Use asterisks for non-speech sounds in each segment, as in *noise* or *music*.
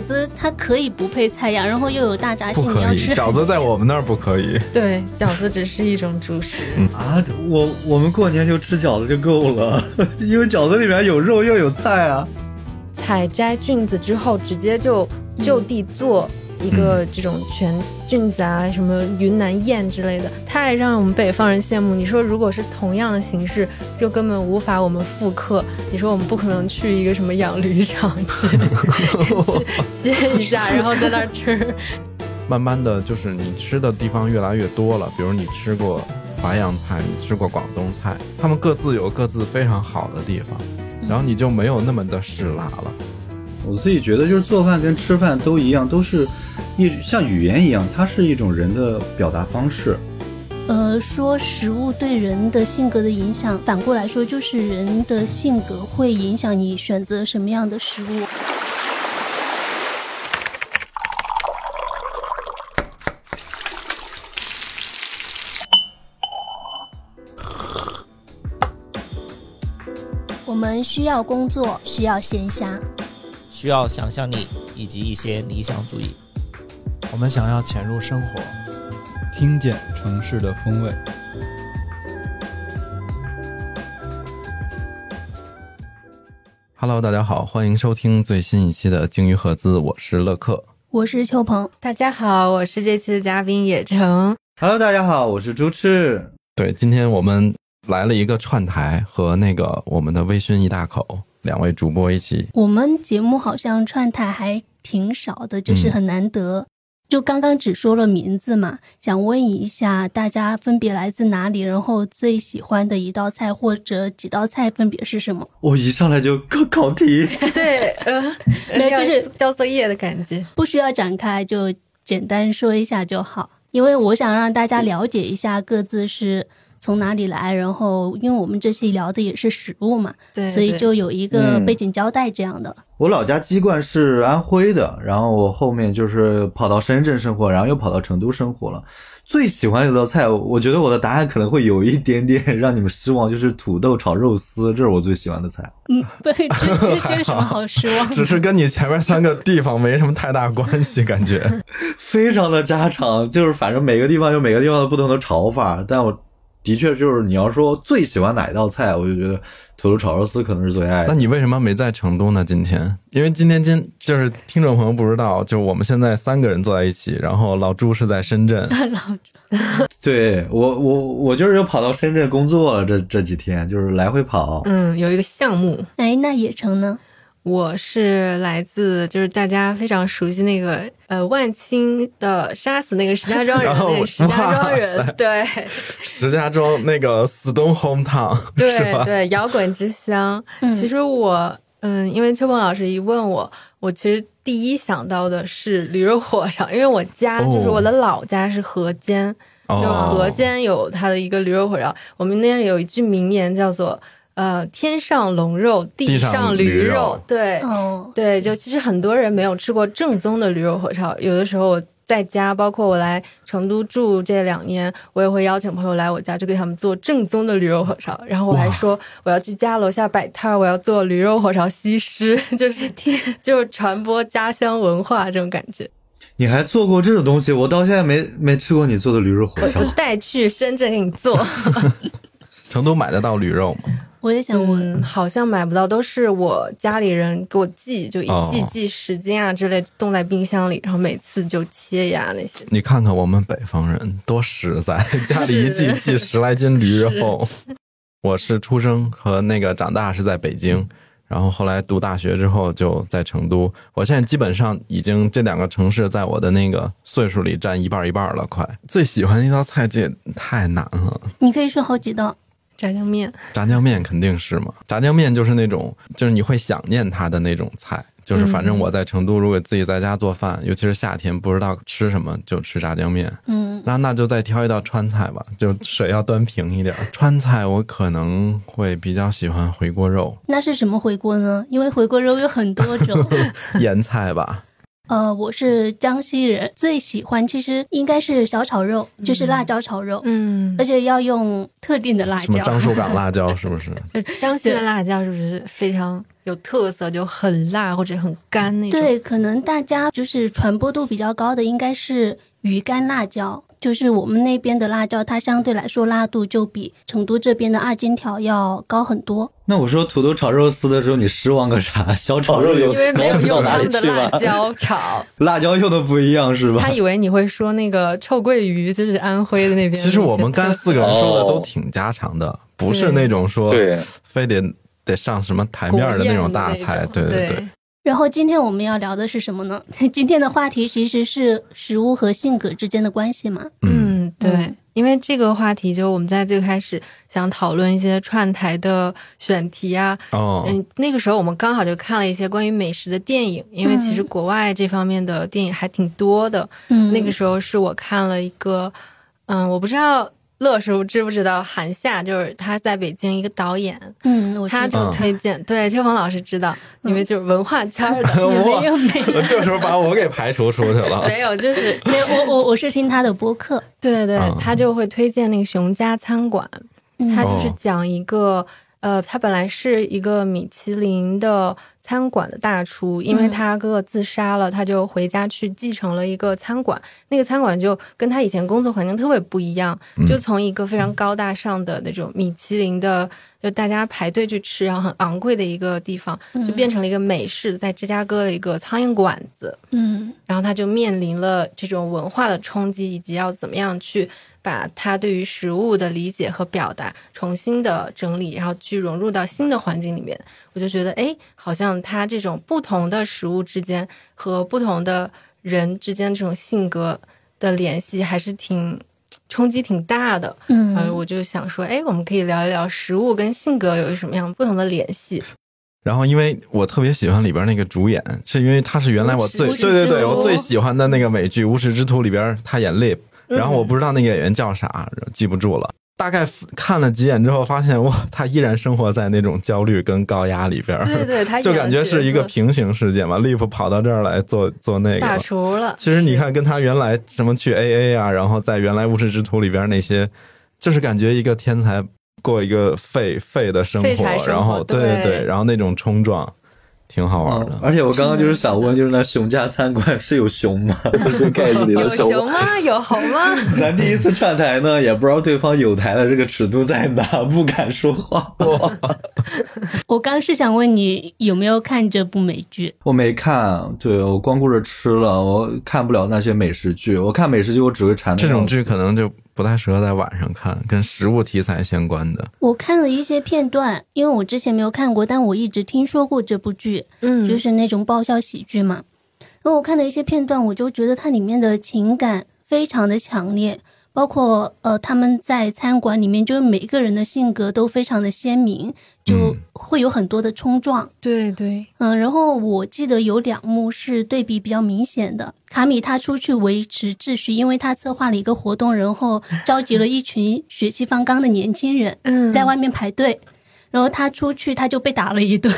饺子它可以不配菜呀，然后又有大闸蟹，你要吃饺子在我们那儿不可以。*laughs* 对，饺子只是一种主食。啊，我我们过年就吃饺子就够了，*laughs* 因为饺子里面有肉又有菜啊。采摘菌子之后，直接就就地做一个这种全菌子啊，什么云南宴之类的，太让我们北方人羡慕。你说，如果是同样的形式，就根本无法我们复刻。你说，我们不可能去一个什么养驴场去 *laughs* 去 *laughs* 切一下，然后在那儿吃。慢慢的就是你吃的地方越来越多了，比如你吃过淮扬菜，你吃过广东菜，他们各自有各自非常好的地方，然后你就没有那么的嗜辣了。我自己觉得，就是做饭跟吃饭都一样，都是一像语言一样，它是一种人的表达方式。呃，说食物对人的性格的影响，反过来说就是人的性格会影响你选择什么样的食物。我们需要工作，需要闲暇，需要想象力以及一些理想主义。我们想要潜入生活，听见城市的风味。Hello，大家好，欢迎收听最新一期的鲸鱼赫兹，我是乐克。我是秋鹏。大家好，我是这期的嘉宾野城。Hello，大家好，我是朱赤。对，今天我们来了一个串台，和那个我们的微醺一大口两位主播一起。我们节目好像串台还挺少的，就是很难得。就刚刚只说了名字嘛，想问一下大家分别来自哪里，然后最喜欢的一道菜或者几道菜分别是什么？我一上来就考考题，对，*laughs* 呃，没有就是交作业的感觉。不需要展开，就简单说一下就好。因为我想让大家了解一下各自是从哪里来，然后因为我们这期聊的也是食物嘛，对，所以就有一个嗯背景交代这样的。我老家鸡冠是安徽的，然后我后面就是跑到深圳生活，然后又跑到成都生活了。最喜欢的一道菜，我觉得我的答案可能会有一点点让你们失望，就是土豆炒肉丝，这是我最喜欢的菜。嗯，对，这这这有什么好失望的？只是跟你前面三个地方没什么太大关系，感觉。*laughs* 非常的家常，就是反正每个地方有每个地方的不同的炒法，但我的确就是你要说最喜欢哪一道菜，我就觉得土豆炒肉丝可能是最爱的。那你为什么没在成都呢？今天，因为今天今就是听众朋友不知道，就我们现在三个人坐在一起，然后老朱是在深圳，*laughs* 老朱对我我我就是又跑到深圳工作了，这这几天就是来回跑。嗯，有一个项目，哎，那野城呢？我是来自就是大家非常熟悉那个呃万青的杀死那个石家庄人 *laughs* 石家庄人，对石家庄那个 Stone Hometown？*laughs* 对对，摇滚之乡。嗯其实我嗯，因为秋鹏老师一问我，我其实第一想到的是驴肉火烧，因为我家哦就是我的老家是河间，就哦河间有它的一个驴肉火烧。我们那边有一句名言叫做呃“天上龙肉，地地上上驴肉驴肉”，对。哦，对，就其实很多人没有吃过正宗的驴肉火烧，有的时候我在家，包括我来成都住这两年，我也会邀请朋友来我家，就给他们做正宗的驴肉火烧。然后我还说我要去家楼下摆摊儿，我要做驴肉火烧西施，*laughs* 就是天，就是传播家乡文化这种感觉。你还做过这种东西？我到现在没没吃过你做的驴肉火烧我。带去深圳给你做，*laughs* 成都买得到驴肉吗？我也想问，嗯，好像买不到，都是我家里人给我寄，就一寄哦寄十斤啊之类，冻在冰箱里，然后每次就切呀那些。你看看我们北方人多实在，家里一寄寄十来斤驴肉。*laughs* 我是出生和那个长大是在北京，然后后来读大学之后就在成都。我现在基本上已经这两个城市在我的那个岁数里占一半一半了，快。最喜欢的一道菜这也太难了，你可以说好几道。炸酱面，炸酱面肯定是嘛，炸酱面就是那种，就是你会想念它的那种菜。就是反正我在成都，如果自己在家做饭，尤其是夏天不知道吃什么，就吃炸酱面。嗯，那那就再挑一道川菜吧，就水要端平一点。川菜我可能会比较喜欢回锅肉、那是什么回锅呢？因为回锅肉有很多种。*laughs* 盐菜吧。呃，我是江西人，最喜欢其实应该是小炒肉，就是辣椒炒肉，嗯而，且要用特定的辣椒什么椒。樟树港 *laughs* 辣椒是不是？*laughs* 呃江西的辣椒是不是非常有特色，就很辣或者很干那种？对，可能大家就是传播度比较高的应该是鱼干辣椒，就是我们那边的辣椒，它相对来说辣度就比成都这边的二荆条要高很多。那我说土豆炒肉丝的时候，你失望个啥？小炒肉有因为没有他们的辣？椒炒，*laughs* 辣椒用的不一样是吧？他以为你会说那个臭鳜鱼，就是安徽的那边。其实我们干四个人说的都挺家常的，不是那种说对，非得得上什么台面的那种大菜。对对对，然后今天我们要聊的是什么呢？*laughs* 今天的话题其实是食物和性格之间的关系嘛。嗯，对嗯，因为这个话题，就我们在最开始想讨论一些串台的选题啊，哦，嗯，那个时候我们刚好就看了一些关于美食的电影，因为其实嗯国外这方面的电影还挺多的。嗯，那个时候是我看了一个，嗯，我不知道乐叔知不知道韩夏，就是他在北京一个导演，嗯，他就推荐，对秋鹏老师知道，因为就是文化圈的，*laughs* 没有没有我这时候把我给排除出去了。没有，就是 *laughs* 没有，我我我是听他的播客，对对对嗯，他就会推荐那个熊家餐馆，嗯。他就是哦。讲一个，呃，他本来是一个米其林的餐馆的大厨，因为嗯他哥哥自杀了，他就回家去继承了一个餐馆。那个餐馆就跟他以前工作环境特别不一样，嗯就从一个非常高大上的那种米其林的，就大家排队去吃，然后很昂贵的一个地方，就变成了一个美式，在芝加哥的一个苍蝇馆子。嗯然后他就面临了这种文化的冲击，以及要怎么样去把他对于食物的理解和表达重新的整理，然后去融入到新的环境里面。我就觉得，哎，好像他这种不同的食物之间和不同的人之间这种性格的联系，还是挺冲击挺大的。嗯，呃，我就想说，哎，我们可以聊一聊食物跟性格有什么样不同的联系。然后，因为我特别喜欢里边那个主演，是因为他是原来我最对对对，我最喜欢的那个美剧《无耻之徒》里边他演 Lip，然后我不知道那个演员叫啥，记不住了。大概看了几眼之后，发现哇，他依然生活在那种焦虑跟高压里边儿，对对，他 *laughs* 就感觉是一个平行世界嘛。Lip 跑到这儿来做做那个大了，厨了。其实你看，跟他原来什么去 AA 啊，然后在原来《无耻之徒》里边那些，就是感觉一个天才过一个废废的生活，生活然后对对对，然后那种冲撞，挺好玩的。嗯而且我刚刚就是想问，就是那熊家餐馆是有熊吗？是盖子里有的熊。熊吗？有猴吗？*laughs* 咱第一次串台呢，也不知道对方有台的这个尺度在哪，不敢说话。*laughs* 我刚是想问你有没有看这部美剧？我没看，对我光顾着吃了，我看不了那些美食剧。我看美食剧，我只会馋这种剧可能就不太适合在晚上看，跟食物题材相关的。我看了一些片段，因为我之前没有看过，但我一直听说过这部剧，嗯，就是那种爆笑喜剧嘛。然后我看了一些片段，我就觉得它里面的情感非常的强烈，包括呃他们在餐馆里面，就是每个人的性格都非常的鲜明，就嗯会有很多的冲撞。对对，嗯，然后我记得有两幕是对比比较明显的。卡米他出去维持秩序，因为他策划了一个活动，然后召集了一群血气方刚的年轻人嗯在外面排队，然后他出去他就被打了一顿。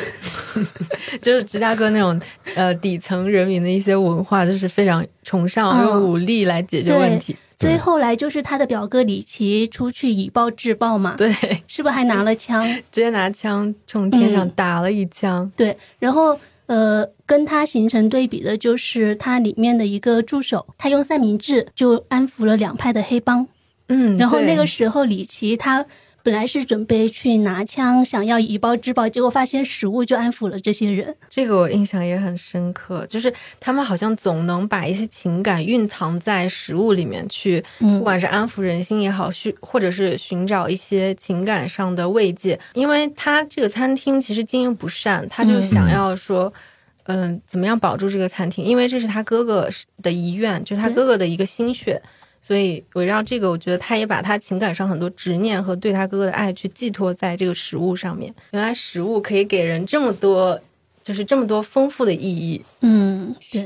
*laughs* 就是芝加哥那种呃底层人民的一些文化，就是非常崇尚嗯用武力来解决问题。所以后来就是他的表哥李奇出去以暴制暴嘛，对，是不是还拿了枪？*laughs* 直接拿枪冲天上嗯打了一枪。对，然后呃，跟他形成对比的就是他里面的一个助手，他用三明治就安抚了两派的黑帮。嗯，然后那个时候李琦他本来是准备去拿枪，想要以暴制暴，结果发现食物就安抚了这些人。这个我印象也很深刻，就是他们好像总能把一些情感蕴藏在食物里面去，嗯不管是安抚人心也好，去或者是寻找一些情感上的慰藉。因为他这个餐厅其实经营不善，他就嗯想要说，嗯、怎么样保住这个餐厅？因为这是他哥哥的遗愿，就是他哥哥的一个心血。所以围绕这个，我觉得他也把他情感上很多执念和对他哥哥的爱去寄托在这个食物上面。原来食物可以给人这么多，就是这么多丰富的意义。嗯，对，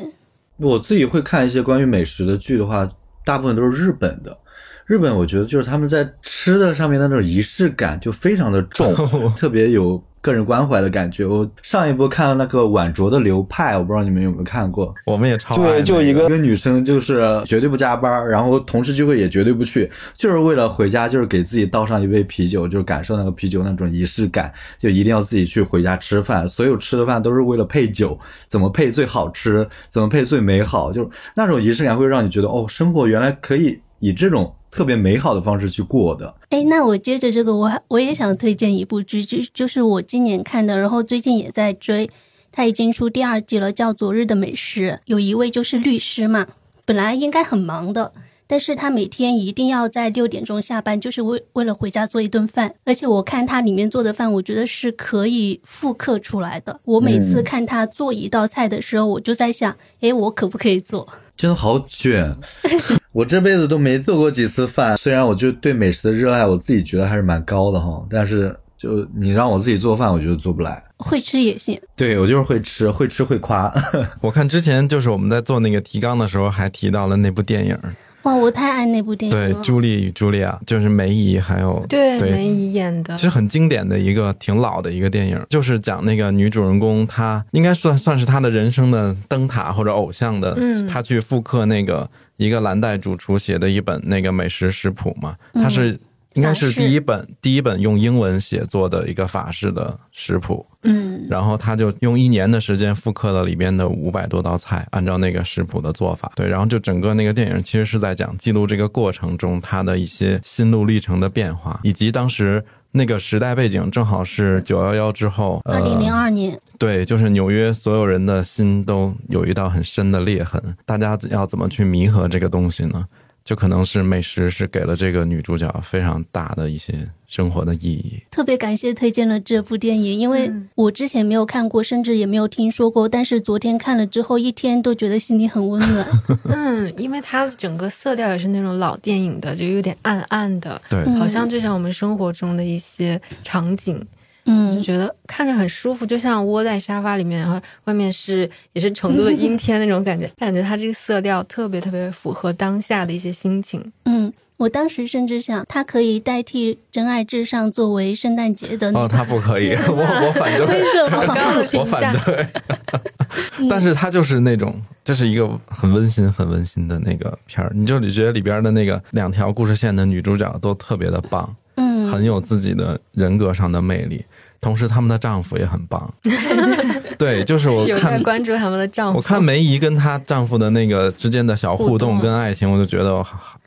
我自己会看一些关于美食的剧的话，大部分都是日本的。日本，我觉得就是他们在吃的上面的那种仪式感就非常的重，*laughs* 特别有个人关怀的感觉。我上一部看了那个晚酌的流派，我不知道你们有没有看过。我们也超爱对，就一个一个女生，就是绝对不加班，然后同事聚会也绝对不去，就是为了回家，就是给自己倒上一杯啤酒，就是感受那个啤酒那种仪式感，就一定要自己去回家吃饭。所有吃的饭都是为了配酒，怎么配最好吃，怎么配最美好，就是那种仪式感会让你觉得，哦，生活原来可以以这种特别美好的方式去过的。哎，那我接着这个，我还我也想推荐一部剧，就就是我今年看的，然后最近也在追，它已经出第二季了，叫《昨日的美食》。有一位就是律师嘛，本来应该很忙的，但是他每天一定要在六点钟下班，就是为为了回家做一顿饭。而且我看他里面做的饭，我觉得是可以复刻出来的。我每次看他做一道菜的时候，我就在想，哎，我可不可以做？真的好卷，*laughs* 我这辈子都没做过几次饭。虽然我就对美食的热爱，我自己觉得还是蛮高的哈，但是就你让我自己做饭，我觉得做不来。会吃也行。对我就是会吃，会吃会夸。*laughs* 我看之前就是我们在做那个提纲的时候，还提到了那部电影，哇，我太爱那部电影了对，《朱莉与茱莉亚》，就是梅姨还有对，对梅姨演的其，实很经典的一个挺老的一个电影，就是讲那个女主人公，她应该算算是她的人生的灯塔或者偶像的，嗯她去复刻那个一个蓝带主厨写的一本那个美食食谱嘛，嗯它是。应该是第一本第一本用英文写作的一个法式的食谱，嗯，然后他就用一年的时间复刻了里边的五百多道菜，按照那个食谱的做法。对，然后就整个那个电影其实是在讲记录这个过程中他的一些心路历程的变化，以及当时那个时代背景正好是九幺幺之后，二零零呃，二年，对，就是纽约所有人的心都有一道很深的裂痕，大家要怎么去弥合这个东西呢？就可能是美食是给了这个女主角非常大的一些生活的意义。特别感谢推荐了这部电影，因为嗯我之前没有看过，甚至也没有听说过，但是昨天看了之后，一天都觉得心里很温暖。*laughs* 嗯，因为它整个色调也是那种老电影的，就有点暗暗的，对，嗯好像就像我们生活中的一些场景，就嗯，觉得看着很舒服，就像窝在沙发里面，然后外面是也是成都的阴天那种感觉，*laughs* 感觉它这个色调特别特别符合当下的一些心情。嗯，我当时甚至想，它可以代替《真爱至上》作为圣诞节的哦，它。不可以，我我反对。*laughs* 为什么？我反，对，*laughs* 但是它就是那种，就是一个很温馨、很温馨的那个片儿，你就觉得里边的那个两条故事线的女主角都特别的棒，嗯，很有自己的人格上的魅力，同时他们的丈夫也很棒。*laughs* 对，就是我有在看。关注他们的丈夫。我看梅姨跟她丈夫的那个之间的小互动跟爱情，我就觉得我好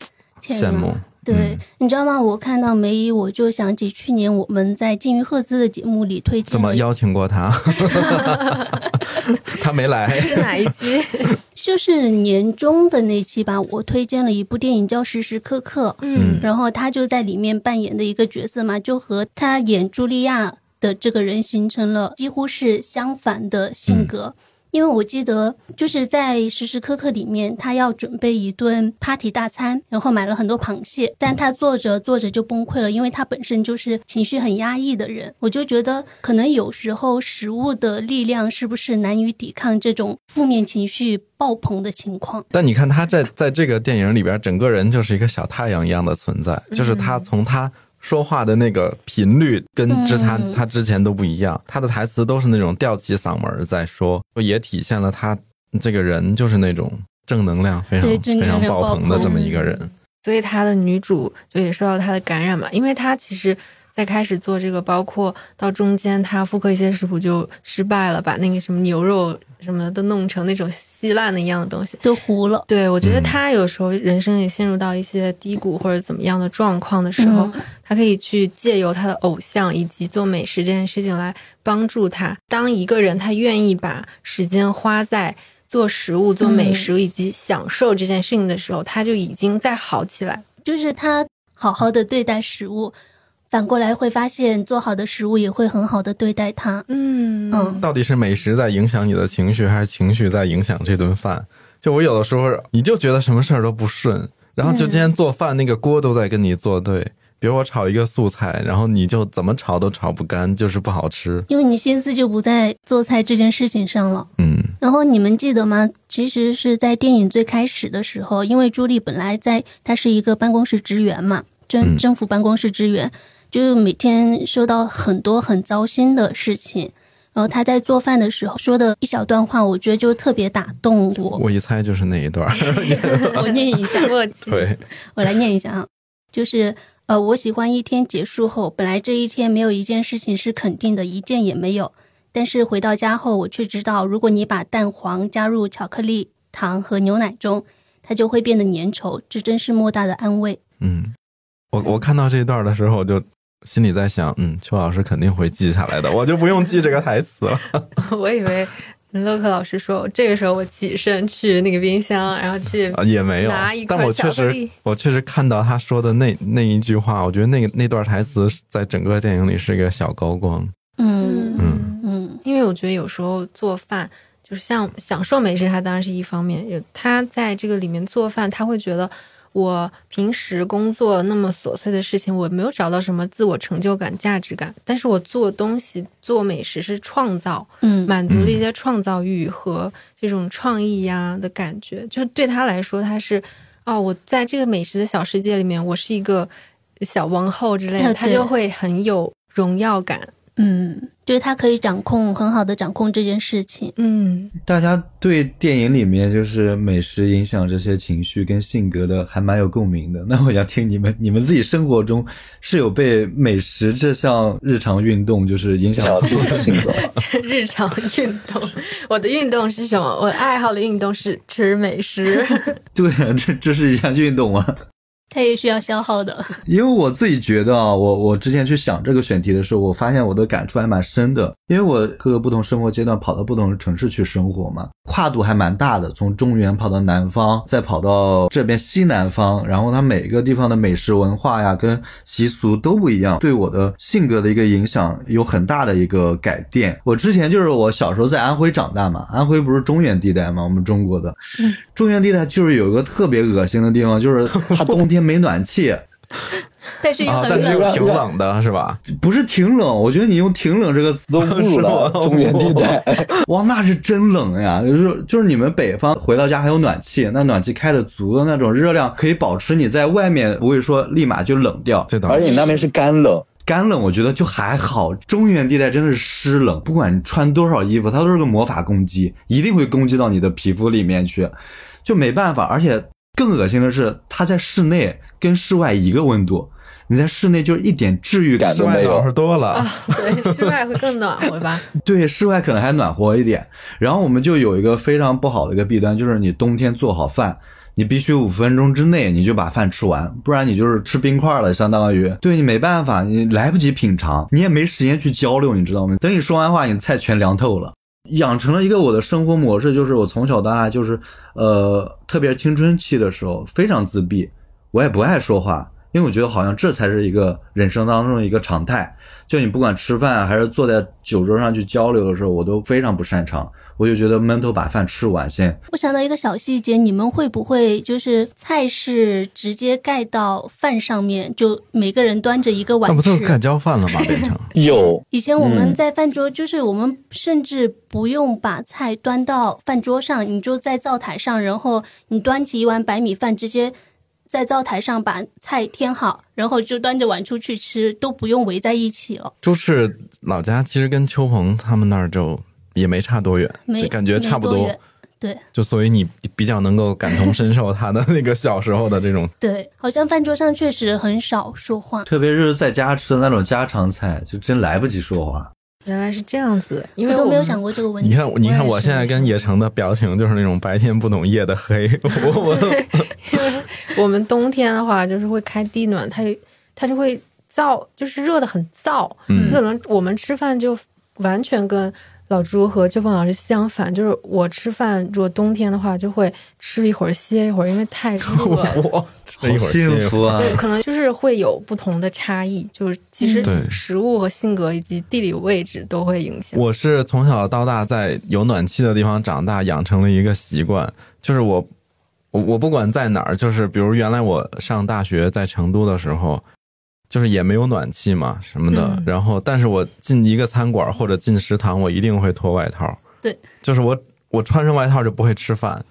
羡慕。对，嗯你知道吗？我看到梅姨，我就想起去年我们在金鱼赫兹的节目里推荐，怎么邀请过她？*laughs* 她没来。是哪一期？就是年终的那期吧，我推荐了一部电影叫《时时刻刻》，嗯然后他就在里面扮演的一个角色嘛，就和他演茱莉亚的这个人形成了几乎是相反的性格。因为我记得就是在时时刻刻里面，他要准备一顿 party 大餐，然后买了很多螃蟹，但他做着做着就崩溃了，因为他本身就是情绪很压抑的人。我就觉得，可能有时候食物的力量是不是难以抵抗这种负面情绪爆棚的情况？但你看他在在这个电影里边，整个人就是一个小太阳一样的存在，就是他从他说话的那个频率跟之他嗯他之前都不一样，他的台词都是那种吊起嗓门儿在说，也体现了他这个人就是那种正能量非常非常爆棚的这么一个人。所以他的女主就也受到他的感染嘛，因为他其实。在开始做这个，包括到中间他复刻一些食谱就失败了，把那个什么牛肉什么的都弄成那种稀烂的一样的东西。都糊了。对，我觉得嗯他有时候人生也陷入到一些低谷或者怎么样的状况的时候，嗯他可以去借由他的偶像以及做美食这件事情来帮助他。当一个人他愿意把时间花在做食物、做美食以及享受这件事情的时候，他就已经在好起来。就是他好好的对待食物，反过来会发现做好的食物也会很好的对待它。嗯嗯到底是美食在影响你的情绪，还是情绪在影响这顿饭？就我有的时候，你就觉得什么事儿都不顺，然后就今天做饭那个锅都在跟你作对。比如我炒一个素菜，然后你就怎么炒都炒不干，就是不好吃。因为你心思就不在做菜这件事情上了。嗯，然后你们记得吗？其实是在电影最开始的时候，因为朱莉本来在她是一个办公室职员嘛，政嗯政府办公室职员，就是每天收到很多很糟心的事情。然后他在做饭的时候说的一小段话，我觉得就特别打动我。我一猜就是那一段。*laughs* 我念一下。对，我来念一下啊，就是呃，我喜欢一天结束后，本来这一天没有一件事情是肯定的，一件也没有。但是回到家后，我却知道，如果你把蛋黄加入巧克力、糖和牛奶中，它就会变得粘稠，这真是莫大的安慰。嗯，我我看到这一段的时候，我就心里在想，嗯，邱老师肯定会记下来的，*laughs* 我就不用记这个台词了。*laughs* 我以为乐克老师说，这个时候我起身去那个冰箱，然后去啊，也没有拿一，块但我确实巧克力，我确实看到他说的那那一句话，我觉得那个那段台词在整个电影里是一个小高光。嗯嗯嗯因为我觉得有时候做饭就是像享受美食，它当然是一方面。有他在这个里面做饭，他会觉得我平时工作那么琐碎的事情，我没有找到什么自我成就感、价值感。但是我做东西、做美食是创造，嗯满足了一些创造欲和这种创意呀的感觉。就是对他来说，他是哦，我在这个美食的小世界里面，我是一个小王后之类的，*laughs* 他就会很有荣耀感。嗯，就是他可以掌控很好的掌控这件事情。嗯，大家对电影里面就是美食影响这些情绪跟性格的，还蛮有共鸣的。*laughs* 那我想听你们，你们自己生活中是有被美食这项日常运动就是影响到自己的性格吗？*laughs* 日常运动，我的运动是什么？我爱好的运动是吃美食。*laughs* 对啊，这这是一项运动啊。他也需要消耗的。*laughs* 因为我自己觉得啊，我我之前去想这个选题的时候，我发现我的感触还蛮深的。因为我各个不同生活阶段跑到不同的城市去生活嘛，跨度还蛮大的，从中原跑到南方，再跑到这边西南方，然后它每个地方的美食文化呀跟习俗都不一样，对我的性格的一个影响有很大的一个改变。我之前就是我小时候在安徽长大嘛，安徽不是中原地带嘛，我们中国的，中原地带就是有一个特别恶心的地方，就是它冬天没暖气。但是又啊，但是又，挺冷的，是吧？不是挺冷，我觉得你用“挺冷”这个词都不如了中原地带。哇，那是真冷呀！就是就是你们北方回到家还有暖气，那暖气开的足的那种热量，可以保持你在外面不会说立马就冷掉。这倒而且你那边是干冷，干冷我觉得就还好，中原地带真的是湿冷，不管你穿多少衣服，它都是个魔法攻击，一定会攻击到你的皮肤里面去，就没办法。而且更恶心的是，它在室内跟室外一个温度，你在室内就是一点治愈感都没有暖。和多了。啊，对，室外会更暖和吧？*laughs* 对，室外可能还暖和一点。然后我们就有一个非常不好的一个弊端，就是你冬天做好饭，你必须五分钟之内你就把饭吃完，不然你就是吃冰块了，相当于对你没办法，你来不及品尝，你也没时间去交流，你知道吗？等你说完话，你菜全凉透了。养成了一个我的生活模式，就是我从小到大就是，呃，特别青春期的时候非常自闭，我也不爱说话，因为我觉得好像这才是一个人生当中的一个常态。就你不管吃饭还是坐在酒桌上去交流的时候，我都非常不擅长。我就觉得闷头把饭吃完先。我想到一个小细节，你们会不会就是菜是直接盖到饭上面，就每个人端着一个碗吃那不？都是盖浇饭了吗？变成 *laughs* 有以前我们嗯在饭桌，就是我们甚至不用把菜端到饭桌上，你就在灶台上，然后你端起一碗白米饭，直接在灶台上把菜添好，然后就端着碗出去吃，都不用围在一起了。就是老家其实跟秋鹏他们那儿就也没差多远，没就感觉差不多多。对就所以你比较能够感同身受他的那个小时候的这种，*laughs* 对，好像饭桌上确实很少说话。特别是在家吃的那种家常菜，就真来不及说话。原来是这样子，因为们我都没有想过这个问题。你看，你看我现在跟野城的表情就是那种白天不懂夜的黑，我我 *laughs* 因为我们冬天的话，就是会开地暖，它它就会燥，就是热的很燥。嗯可能我们吃饭就完全跟老朱和秋凤老师相反，就是我吃饭如果冬天的话，就会吃一会儿歇一会儿，因为太 *laughs* 热了。我这一好会歇一会儿幸福啊！对，可能就是会有不同的差异，就是其实食物和性格以及地理位置都会影响。我是从小到大在有暖气的地方长大，养成了一个习惯，就是我我我不管在哪儿，就是比如原来我上大学在成都的时候，就是也没有暖气嘛什么的，嗯然后但是我进一个餐馆或者进食堂，我一定会脱外套。对，就是我我穿上外套就不会吃饭，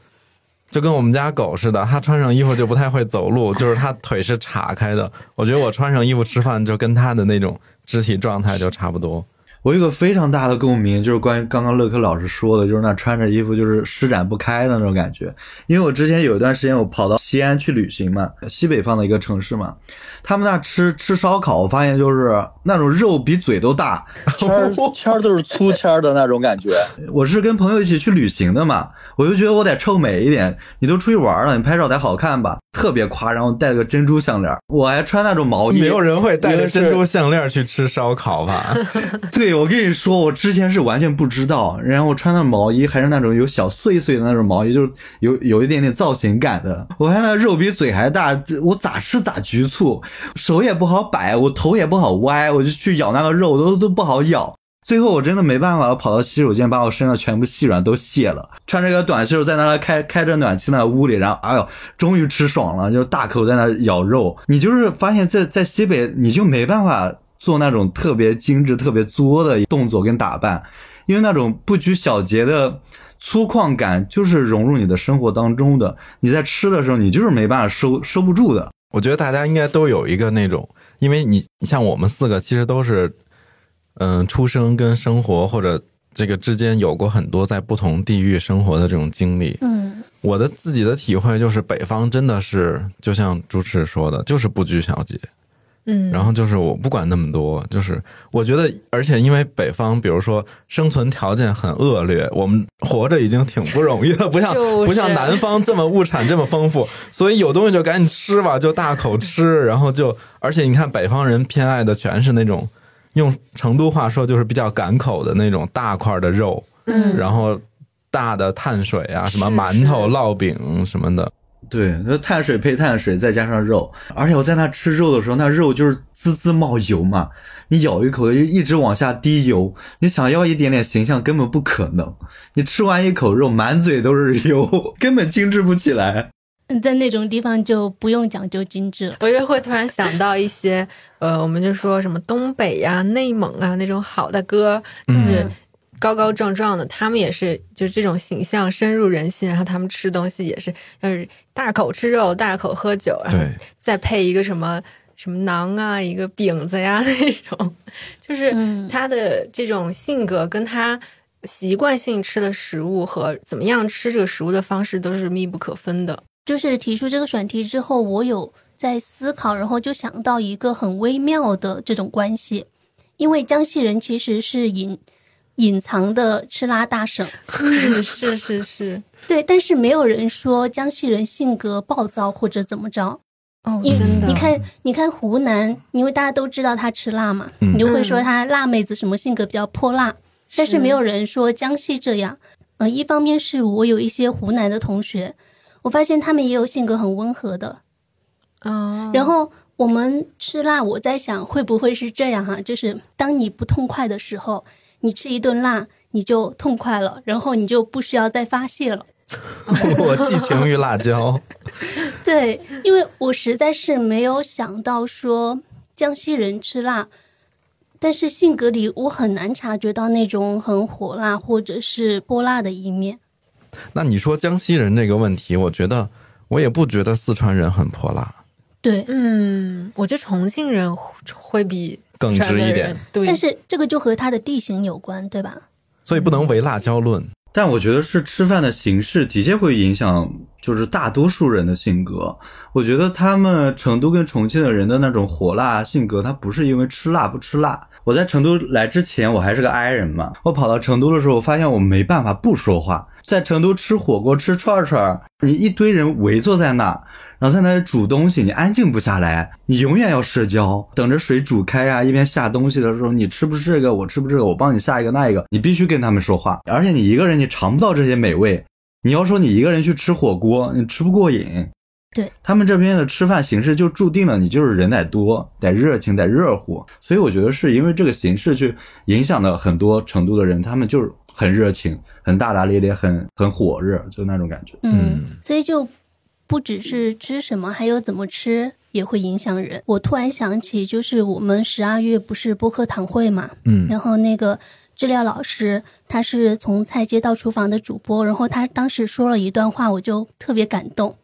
就跟我们家狗似的，它穿上衣服就不太会走路，*laughs* 就是它腿是岔开的。我觉得我穿上衣服吃饭就跟它的那种肢体状态就差不多。我有个非常大的共鸣，就是关于刚刚乐科老师说的，就是那穿着衣服就是施展不开的那种感觉。因为我之前有一段时间我跑到西安去旅行嘛，西北方的一个城市嘛，他们那吃吃烧烤，我发现就是那种肉比嘴都大。签儿 *laughs* 签儿都是粗签儿的那种感觉。我是跟朋友一起去旅行的嘛，我就觉得我得臭美一点。你都出去玩了，你拍照得好看吧，特别夸张。我戴了个珍珠项链，我还穿那种毛衣。没有人会带着因为是珍珠项链去吃烧烤吧？*laughs* 对，我跟你说，我之前是完全不知道，然后我穿的毛衣还是那种有小碎碎的那种毛衣，就是有有一点点造型感的。我看那肉比嘴还大，我咋吃咋局促，手也不好摆，我头也不好歪，我就去咬那个肉都都不好咬。最后我真的没办法，我跑到洗手间把我身上全部细软都卸了，穿着个短袖在那开开着暖气那屋里，然后哎呦，终于吃爽了，就是大口在那咬肉。你就是发现在在西北你就没办法做那种特别精致、特别作的动作跟打扮，因为那种不拘小节的粗犷感就是融入你的生活当中的。你在吃的时候，你就是没办法收收不住的。我觉得大家应该都有一个那种，因为你像我们四个其实都是，嗯、出生跟生活或者这个之间有过很多在不同地域生活的这种经历。嗯，我的自己的体会就是，北方真的是就像朱赤说的，就是不拘小节。嗯，然后就是我不管那么多，就是我觉得，而且因为北方，比如说生存条件很恶劣，我们活着已经挺不容易了，不像就是。不像南方这么物产这么丰富，所以有东西就赶紧吃吧，就大口吃，然后就，而且你看北方人偏爱的全是那种用成都话说就是比较赶口的那种大块的肉，嗯。然后大的碳水啊，什么馒头、烙饼什么的，对，那碳水配碳水，再加上肉，而且我在那吃肉的时候，那肉就是滋滋冒油嘛，你咬一口就一直往下滴油，你想要一点点形象根本不可能。你吃完一口肉，满嘴都是油，*laughs* 根本精致不起来。在那种地方就不用讲究精致了。我就会突然想到一些，呃，我们就说什么东北呀、内蒙啊那种好的歌，就是嗯高高壮壮的，他们也是就是这种形象深入人心，然后他们吃东西也是就是大口吃肉，大口喝酒，然后对，再配一个什么什么馕啊，一个饼子呀那种，就是嗯。他的这种性格跟他习惯性吃的食物和怎么样吃这个食物的方式都是密不可分的。就是提出这个选题之后，我有在思考，然后就想到一个很微妙的这种关系，因为江西人其实是隐隐藏的吃辣大省，嗯是是是，*laughs* 对，但是没有人说江西人性格暴躁或者怎么着。哦，因为真的，你看，你看湖南，因为大家都知道他吃辣嘛，嗯。你就会说他辣妹子什么性格比较泼辣，但是没有人说江西这样。呃，一方面是我有一些湖南的同学，我发现他们也有性格很温和的，哦，然后我们吃辣，我在想会不会是这样哈、就是当你不痛快的时候，你吃一顿辣，你就痛快了，然后你就不需要再发泄了。*laughs* 我寄情于辣椒。对，因为我实在是没有想到说江西人吃辣，但是性格里我很难察觉到那种很火辣或者是泼辣的一面。那你说江西人这个问题，我觉得我也不觉得四川人很泼辣。对，嗯，我觉得重庆人会会比更四川的直一点，对，但是这个就和它的地形有关，对吧？所以不能唯辣椒论。但我觉得是吃饭的形式的确会影响，就是大多数人的性格。我觉得他们成都跟重庆的人的那种火辣性格，他不是因为吃辣不吃辣。我在成都来之前，我还是个 i 人嘛。我跑到成都的时候，我发现我没办法不说话。在成都吃火锅、吃串串，你一堆人围坐在那，然后在那里煮东西，你安静不下来，你永远要社交，等着水煮开啊，一边下东西的时候，你吃不吃这个，我吃不吃这个，我帮你下一个那一个，你必须跟他们说话，而且你一个人你尝不到这些美味，你要说你一个人去吃火锅，你吃不过瘾。对他们这边的吃饭形式就注定了你就是人得多，得热情，得热乎，所以我觉得是因为这个形式去影响了很多成都的人，他们就是很热情，很大大咧咧，很很火热，就那种感觉。嗯，所以就不只是吃什么，还有怎么吃也会影响人。我突然想起，就是我们十二月不是播客堂会嘛，嗯然后那个治疗老师，他是从菜街到厨房的主播，然后他当时说了一段话，我就特别感动。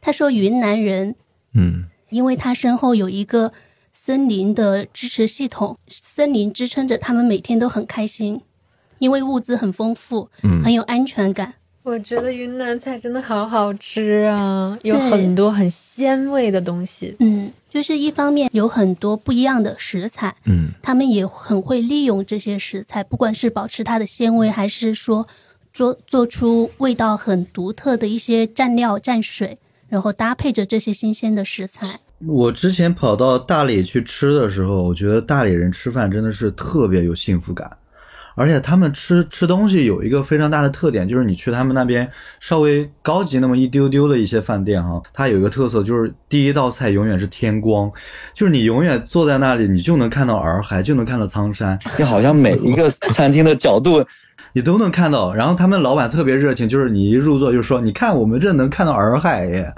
他说云南人，嗯因为他身后有一个森林的支持系统，森林支撑着他们每天都很开心，因为物资很丰富，嗯很有安全感。我觉得云南菜真的好好吃啊，有很多很鲜味的东西。嗯，就是一方面有很多不一样的食材，嗯他们也很会利用这些食材，不管是保持它的鲜味，还是说做做出味道很独特的一些蘸料蘸水，然后搭配着这些新鲜的食材。我之前跑到大理去吃的时候，我觉得大理人吃饭真的是特别有幸福感，而且他们吃吃东西有一个非常大的特点，就是你去他们那边稍微高级那么一丢丢的一些饭店哈，它有一个特色就是第一道菜永远是天光，就是你永远坐在那里，你就能看到洱海，就能看到苍山，*laughs* 你好像每一个餐厅的角度，你都能看到。然后他们老板特别热情，就是你一入座就说：“你看我们这能看到洱海耶，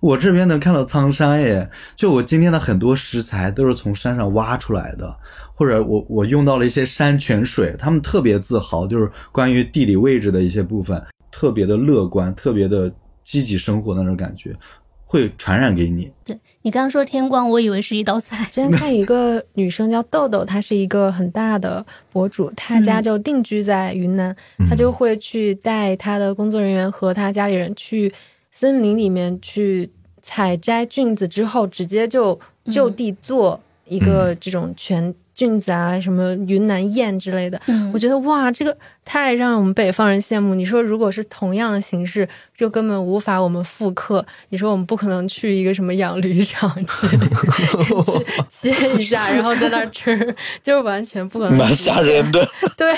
我这边能看到苍山耶。”就我今天的很多食材都是从山上挖出来的，或者我我用到了一些山泉水，他们特别自豪，就是关于地理位置的一些部分，特别的乐观，特别的积极生活的那种感觉，会传染给你。对你刚刚说天光，我以为是一道菜。之前 *laughs* 看一个女生叫豆豆，她是一个很大的博主，她家就定居在云南，她就会去带她的工作人员和她家里人去森林里面去采摘菌子，之后直接就就地做一个这种全菌子啊，什么云南燕之类的。嗯我觉得哇，这个太让我们北方人羡慕。你说，如果是同样的形式，就根本无法我们复刻。你说我们不可能去一个什么养驴场去去切一下，然后在那儿吃，就是完全不可能。蛮吓人。的。*laughs* 对，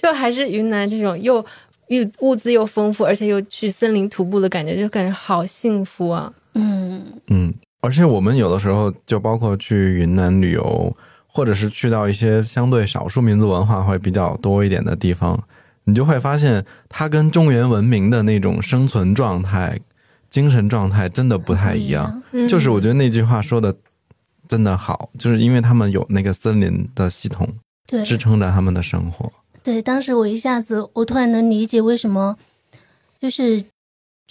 就还是云南这种又又物资又丰富，而且又去森林徒步的感觉，就感觉好幸福啊！嗯嗯，而且我们有的时候就包括去云南旅游，或者是去到一些相对少数民族文化会比较多一点的地方，你就会发现它跟中原文明的那种生存状态、精神状态真的不太一样。嗯就是我觉得那句话说的真的好，就是因为他们有那个森林的系统对支撑着他们的生活。对，当时我一下子，我突然能理解为什么，就是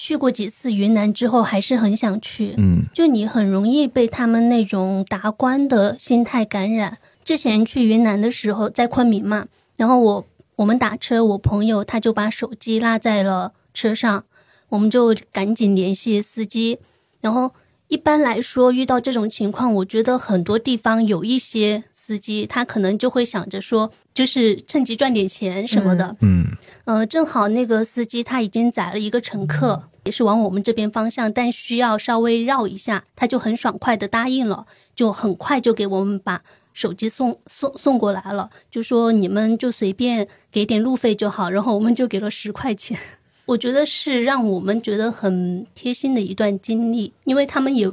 去过几次云南之后，还是很想去。嗯就你很容易被他们那种达观的心态感染。之前去云南的时候，在昆明嘛，然后我我们打车，我朋友他就把手机落在了车上，我们就赶紧联系司机。然后一般来说，遇到这种情况，我觉得很多地方有一些司机，他可能就会想着说，就是趁机赚点钱什么的。嗯呃，正好那个司机他已经载了一个乘客，也是往我们这边方向，但需要稍微绕一下，他就很爽快的答应了，就很快就给我们把手机送送送过来了，就说你们就随便给点路费就好，然后我们就给了十块钱。*laughs* 我觉得是让我们觉得很贴心的一段经历，因为他们也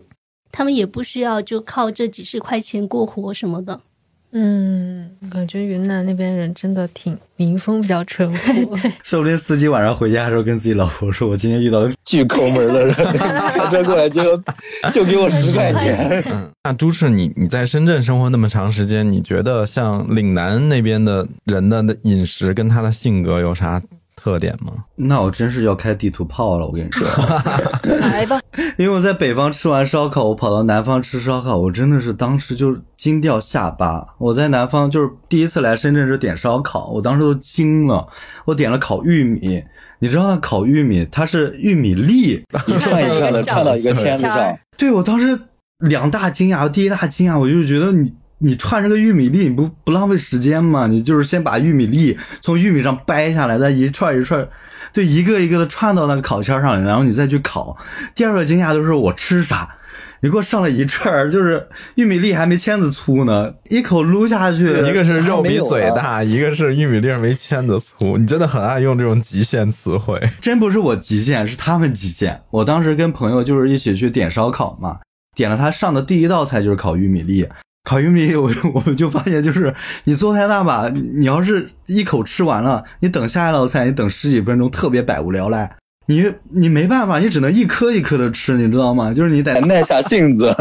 他们也不需要就靠这几十块钱过活什么的。嗯，感觉云南那边人真的挺民风比较淳朴。*laughs* 说不定司机晚上回家的时候跟自己老婆说：“我今天遇到巨抠门的人，*laughs* 开车过来就就给我十块钱。嗯，那朱赤，你你在深圳生活那么长时间，你觉得像岭南那边的人的饮食跟他的性格有啥特点吗？那我真是要开地图炮了，我跟你说。*laughs* 来吧，*laughs* 因为我在北方吃完烧烤，我跑到南方吃烧烤，我真的是当时就惊掉下巴。我在南方就是第一次来深圳就点烧烤，我当时都惊了。我点了烤玉米，你知道那烤玉米它是玉米粒，*laughs* 一串一串的串到一个签子上，对我当时两大惊讶，第一大惊讶我就觉得你。你串这个玉米粒，你不不浪费时间吗？你就是先把玉米粒从玉米上掰下来，再一串一串，对，一个一个的串到那个烤签上，然后你再去烤。第二个惊讶就是我吃啥，你给我上了一串儿，就是玉米粒还没签子粗呢，一口撸下去，一个是肉比嘴大，一个是玉米粒儿没签子粗。你真的很爱用这种极限词汇。真不是我极限，是他们极限。我当时跟朋友就是一起去点烧烤嘛，点了他上的第一道菜就是烤玉米粒。烤玉米，*laughs* 我我们就发现，就是你做太大吧，你要是一口吃完了，你等下一道菜，你等十几分钟，特别百无聊赖。你你没办法，你只能一颗一颗的吃，你知道吗？就是你得得耐下性子。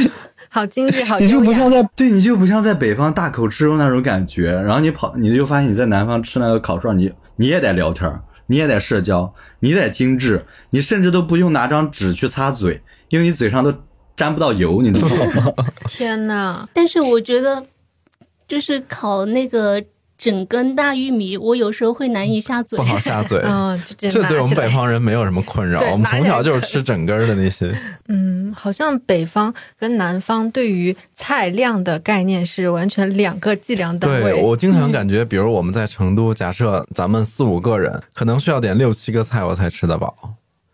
*laughs* 好精致，好你就不像在对你就不像在北方大口吃肉那种感觉，然后你跑，你就发现你在南方吃那个烤串，你你也得聊天儿，你也得社交，你得精致，你甚至都不用拿张纸去擦嘴，因为你嘴上都沾不到油，你知道吗？*laughs* 天呐，但是我觉得，就是烤那个整根大玉米，我有时候会难以下嘴不。好下嘴。嗯，*laughs* 这对我们北方人没有什么困扰，我们从小就是吃整根儿的那些。*laughs* 嗯，好像北方跟南方对于菜量的概念是完全两个计量单位。对我经常感觉，比如我们在成都，假设咱们四五个人，可能需要点六七个菜我才吃得饱。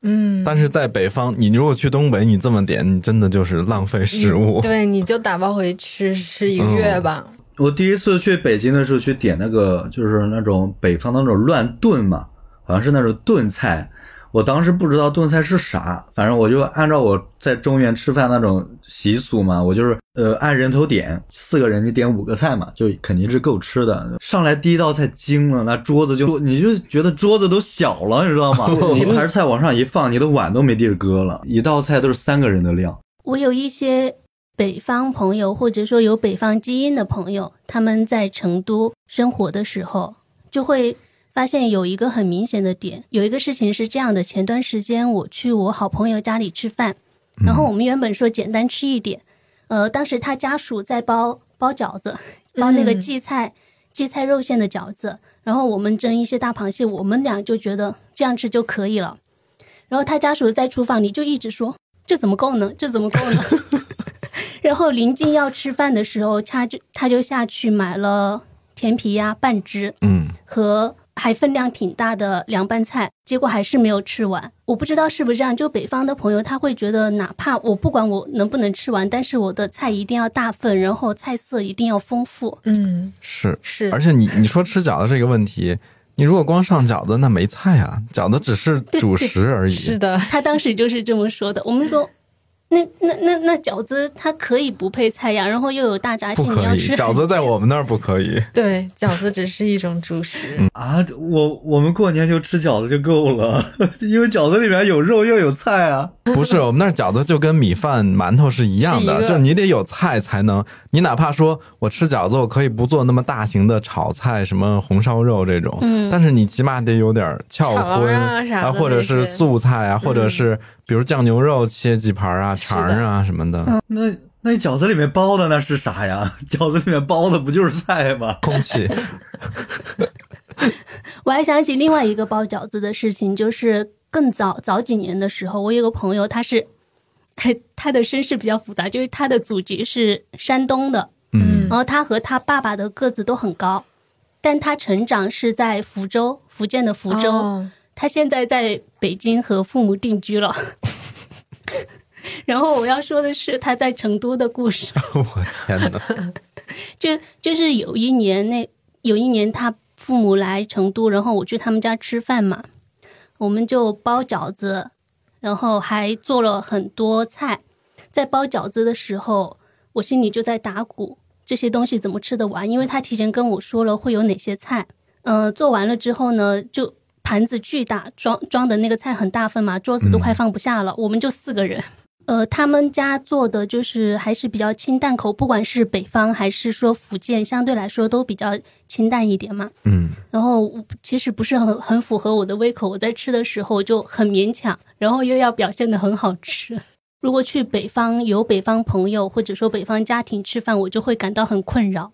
嗯，但是在北方，你如果去东北，你这么点，你真的就是浪费食物。对，你就打包回去吃吃一个月吧。我第一次去北京的时候去点那个，就是那种北方的那种乱炖嘛，好像是那种炖菜。我当时不知道炖菜是啥，反正我就按照我在中原吃饭那种习俗嘛，我就是呃按人头点，四个人你点五个菜嘛，就肯定是够吃的。上来第一道菜惊了，那桌子就你就觉得桌子都小了，你知道吗？*laughs* 一盘菜往上一放，你的碗都没地儿搁了，一道菜都是三个人的量。我有一些北方朋友，或者说有北方基因的朋友，他们在成都生活的时候，就会发现有一个很明显的点。有一个事情是这样的：前段时间我去我好朋友家里吃饭，然后我们原本说简单吃一点，呃，当时他家属在包包饺子，包那个嗯荠菜、荠菜肉馅的饺子，然后我们蒸一些大螃蟹，我们俩就觉得这样吃就可以了。然后他家属在厨房里就一直说：“这怎么够呢？这怎么够呢？” *laughs* 然后临近要吃饭的时候，他就他就下去买了甜皮鸭半只嗯，和还分量挺大的凉拌菜，结果还是没有吃完。我不知道是不是这样，就北方的朋友他会觉得，哪怕我不管我能不能吃完，但是我的菜一定要大份，然后菜色一定要丰富。嗯，是。是，而且你你说吃饺子这个问题，你如果光上饺子，那没菜啊，饺子只是主食而已。是的，他当时就是这么说的。我们说，那那那那饺子它可以不配菜呀，然后又有大闸蟹，不可以，你要吃饺子在 *laughs* 我们那儿不可以。对，饺子只是一种主食。啊，我我们过年就吃饺子就够了，*laughs* 因为饺子里面有肉又有菜啊。不是，我们那儿饺子就跟米饭、馒头是一样的，就你得有菜才能。你哪怕说我吃饺子，我可以不做那么大型的炒菜，什么红烧肉这种，嗯但是你起码得有点翘肠荤啊或者是素菜啊，或者是比如酱牛肉切几盘啊、是肠啊什么的，那那饺子里面包的那是啥呀？*laughs* 饺子里面包的不就是菜吗？空气。*laughs* 我还想起另外一个包饺子的事情，就是更早早几年的时候，我有个朋友，他是 *laughs* 他的身世比较复杂，就是他的祖籍是山东的，嗯然后他和他爸爸的个子都很高，但他成长是在福州，福建的福州。哦他现在在北京和父母定居了。然后我要说的是他在成都的故事。*laughs* 我天哪！就就是有一年那有一年他父母来成都，然后我去他们家吃饭嘛，我们就包饺子，然后还做了很多菜。在包饺子的时候，我心里就在打鼓，这些东西怎么吃得完？因为他提前跟我说了会有哪些菜。呃，做完了之后呢，就盘子巨大，装装的那个菜很大份嘛，桌子都快放不下了。我们就四个人。呃，他们家做的就是还是比较清淡口，不管是北方还是说福建，相对来说都比较清淡一点嘛。嗯，然后其实不是很很符合我的胃口，我在吃的时候就很勉强，然后又要表现的很好吃。如果去北方有北方朋友或者说北方家庭吃饭，我就会感到很困扰。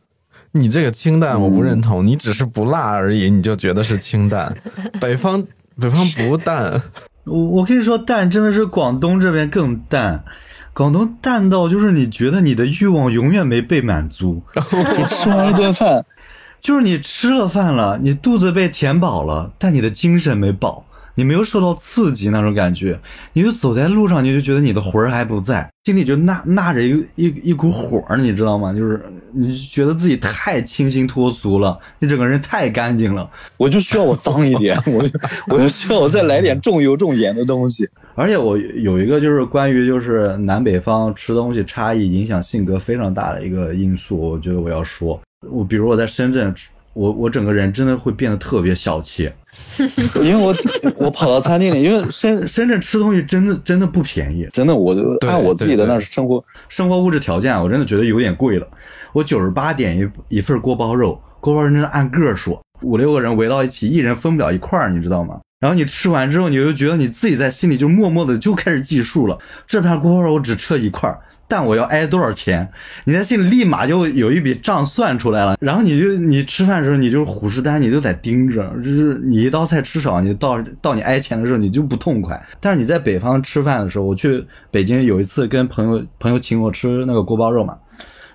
你这个清淡我不认同，你只是不辣而已，你就觉得是清淡。北方北方不淡，*laughs* 我我跟你说，淡真的是广东这边更淡，广东淡到就是你觉得你的欲望永远没被满足，*laughs* 你吃完一顿饭，*laughs* 就是你吃了饭了，你肚子被填饱了，但你的精神没饱，你没有受到刺激那种感觉，你就走在路上，你就觉得你的魂儿还不在，心里就纳纳着一一一股火儿，你知道吗？就是你觉得自己太清新脱俗了，你整个人太干净了。我就需要我脏一点，*laughs* 我就我就需要我再来点重油重盐的东西。而且我有一个就是关于就是南北方吃东西差异影响性格非常大的一个因素，我觉得我要说，我比如我在深圳，我我整个人真的会变得特别小气。*laughs* 因为我我跑到餐厅里，因为深深圳吃东西真的真的不便宜，真的我就按我自己的那生活，生活物质条件啊我真的觉得有点贵了。我九十八点一一份锅包肉，锅包肉真的按个儿说，五六个人围到一起，一人分不了一块儿，你知道吗？然后你吃完之后，你就觉得你自己在心里就默默的就开始计数了，这片锅包肉我只吃了一块儿，但我要挨多少钱？你在心里立马就有一笔账算出来了，然后你就你吃饭的时候你就是虎视眈，你就得盯着，就是你一道菜吃少，你到到你挨钱的时候你就不痛快。但是你在北方吃饭的时候，我去北京有一次跟朋友朋友请我吃那个锅包肉嘛，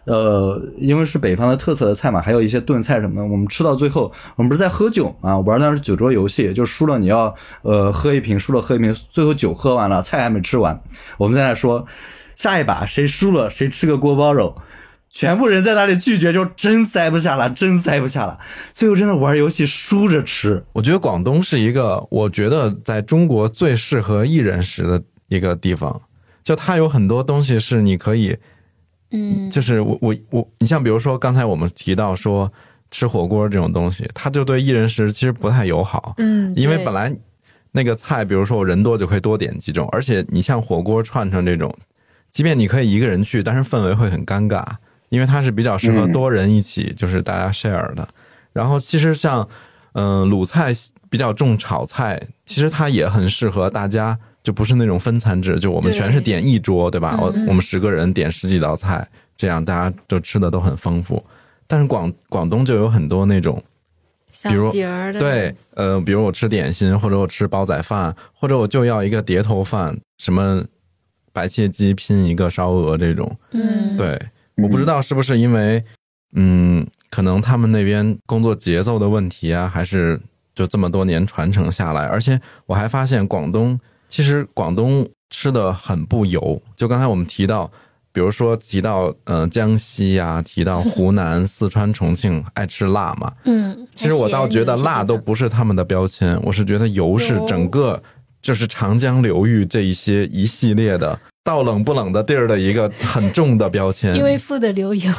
呃，因为是北方的特色的菜嘛，还有一些炖菜什么的。我们吃到最后，我们不是在喝酒嘛，玩的是酒桌游戏，就输了你要呃喝一瓶，输了喝一瓶，最后酒喝完了，菜还没吃完，我们在那说下一把谁输了谁吃个锅包肉。全部人在那里拒绝，就真塞不下了，真塞不下了。最后真的玩游戏输着吃，我觉得广东是一个，我觉得在中国最适合一人食的一个地方，就它有很多东西是你可以，嗯，就是我我我，你像比如说刚才我们提到说吃火锅这种东西，它就对一人食其实不太友好，嗯，因为本来那个菜，比如说我人多就可以多点几种，而且你像火锅串串这种，即便你可以一个人去，但是氛围会很尴尬，因为它是比较适合多人一起，就是大家 share 的。然后其实像嗯、呃鲁菜比较重炒菜，其实它也很适合大家，就不是那种分餐制，就我们全是点一桌，对吧？我嗯我们十个人点十几道菜，这样大家就吃的都很丰富。但是广广东就有很多那种比如对，呃，比如我吃点心，或者我吃煲仔饭，或者我就要一个碟头饭，什么白切鸡拼一个烧鹅这种。嗯，对，我不知道是不是因为，嗯，可能他们那边工作节奏的问题啊，还是就这么多年传承下来。而且我还发现广东，其实广东吃的很不油。就刚才我们提到，比如说提到呃江西啊，提到湖南、四川、重庆爱吃辣嘛，嗯，其实我倒觉得辣都不是他们的标签，我是觉得油是整个就是长江流域这一些一系列的到冷不冷的地儿的一个很重的标签。因为富的流油，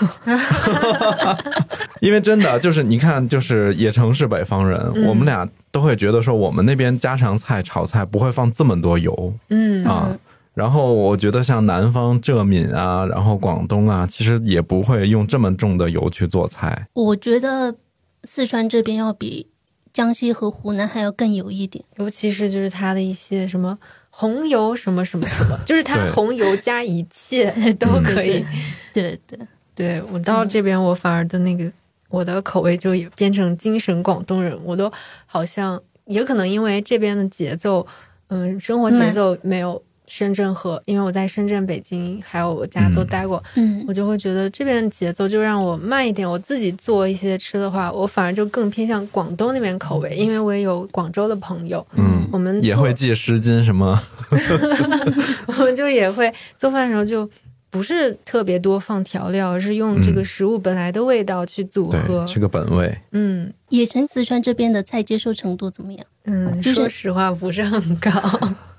*laughs* 因为真的就是你看，就是也城是北方人，嗯我们俩都会觉得说我们那边家常菜炒菜不会放这么多油嗯啊。然后我觉得像南方浙闽啊，然后广东啊，其实也不会用这么重的油去做菜。我觉得四川这边要比江西和湖南还要更油一点。尤其是就是它的一些什么红油什么什么什么，就是它红油加一切 *laughs* 都可以。对对，对我到这边，我反而的那个我的口味就也变成精神广东人，我都好像也可能因为这边的节奏，嗯，生活节奏没有深圳和，因为我在深圳、北京还有我家都嗯待过，嗯我就会觉得这边的节奏就让我慢一点。我自己做一些吃的话，我反而就更偏向广东那边口味，因为我也有广州的朋友，嗯，我们也会记湿巾什么。*laughs* *laughs* 我们就也会做饭的时候就不是特别多放调料，而是用这个嗯食物本来的味道去组合对，。是个本味。嗯野城四川这边的菜接受程度怎么样？嗯，就是说实话不是很高。*laughs*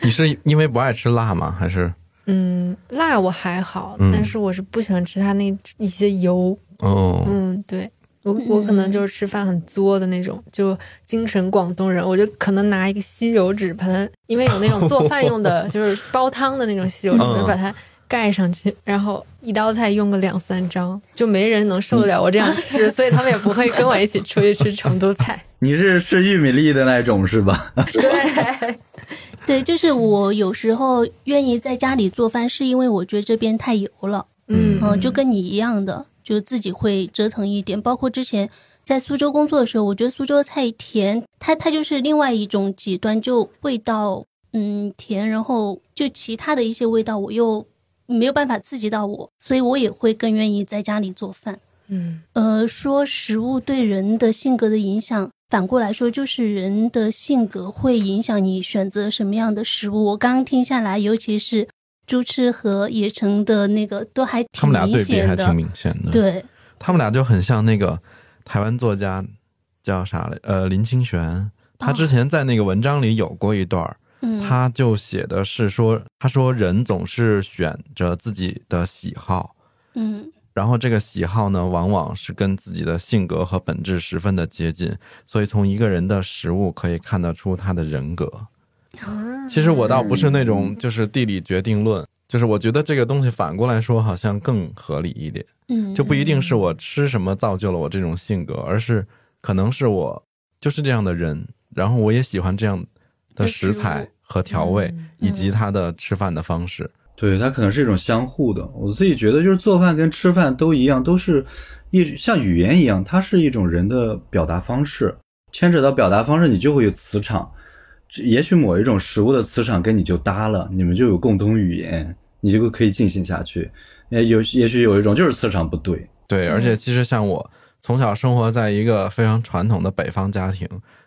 *laughs* 你是因为不爱吃辣吗？还是嗯，辣我还好，嗯但是我是不喜欢吃它那一些油。哦？嗯，对。我我可能就是吃饭很作的那种，就精神广东人，我就可能拿一个吸油纸把它，因为有那种做饭用的，*laughs* 就是煲汤的那种吸油纸，嗯把它盖上去，然后一道菜用个两三张，就没人能受得了我这样吃，所以他们也不会跟我一起出去吃成都菜。*laughs* 你是吃玉米粒的那种是吧？对，对，就是我有时候愿意在家里做饭，是因为我觉得这边太油了，嗯嗯、就跟你一样的，就自己会折腾一点。包括之前在苏州工作的时候，我觉得苏州菜甜，它它就是另外一种极端，就味道嗯甜，然后就其他的一些味道我又没有办法刺激到我，所以我也会更愿意在家里做饭。嗯呃，说食物对人的性格的影响，反过来说就是人的性格会影响你选择什么样的食物。我刚刚听下来，尤其是猪吃和野城的那个，都还他挺明们俩对比还显的。挺明显的。，对，他们俩就很像那个台湾作家叫啥来？呃，林清玄。他之前在那个文章里有过一段他就写的是说，他说人总是选着自己的喜好，嗯然后这个喜好呢，往往是跟自己的性格和本质十分的接近，所以从一个人的食物可以看得出他的人格。其实我倒不是那种就是地理决定论，就是我觉得这个东西反过来说好像更合理一点，嗯，就不一定是我吃什么造就了我这种性格，而是可能是我就是这样的人，然后我也喜欢这样的食材和调味，嗯以及他的吃饭的方式。对，它可能是一种相互的。我自己觉得，就是做饭跟吃饭都一样，都是一像语言一样，它是一种人的表达方式。牵扯到表达方式，你就会有磁场。也许某一种食物的磁场跟你就搭了，你们就有共同语言，你就可以进行下去。也有也许有一种就是磁场不对，对，而且其实像我从小生活在一个非常传统的北方家庭，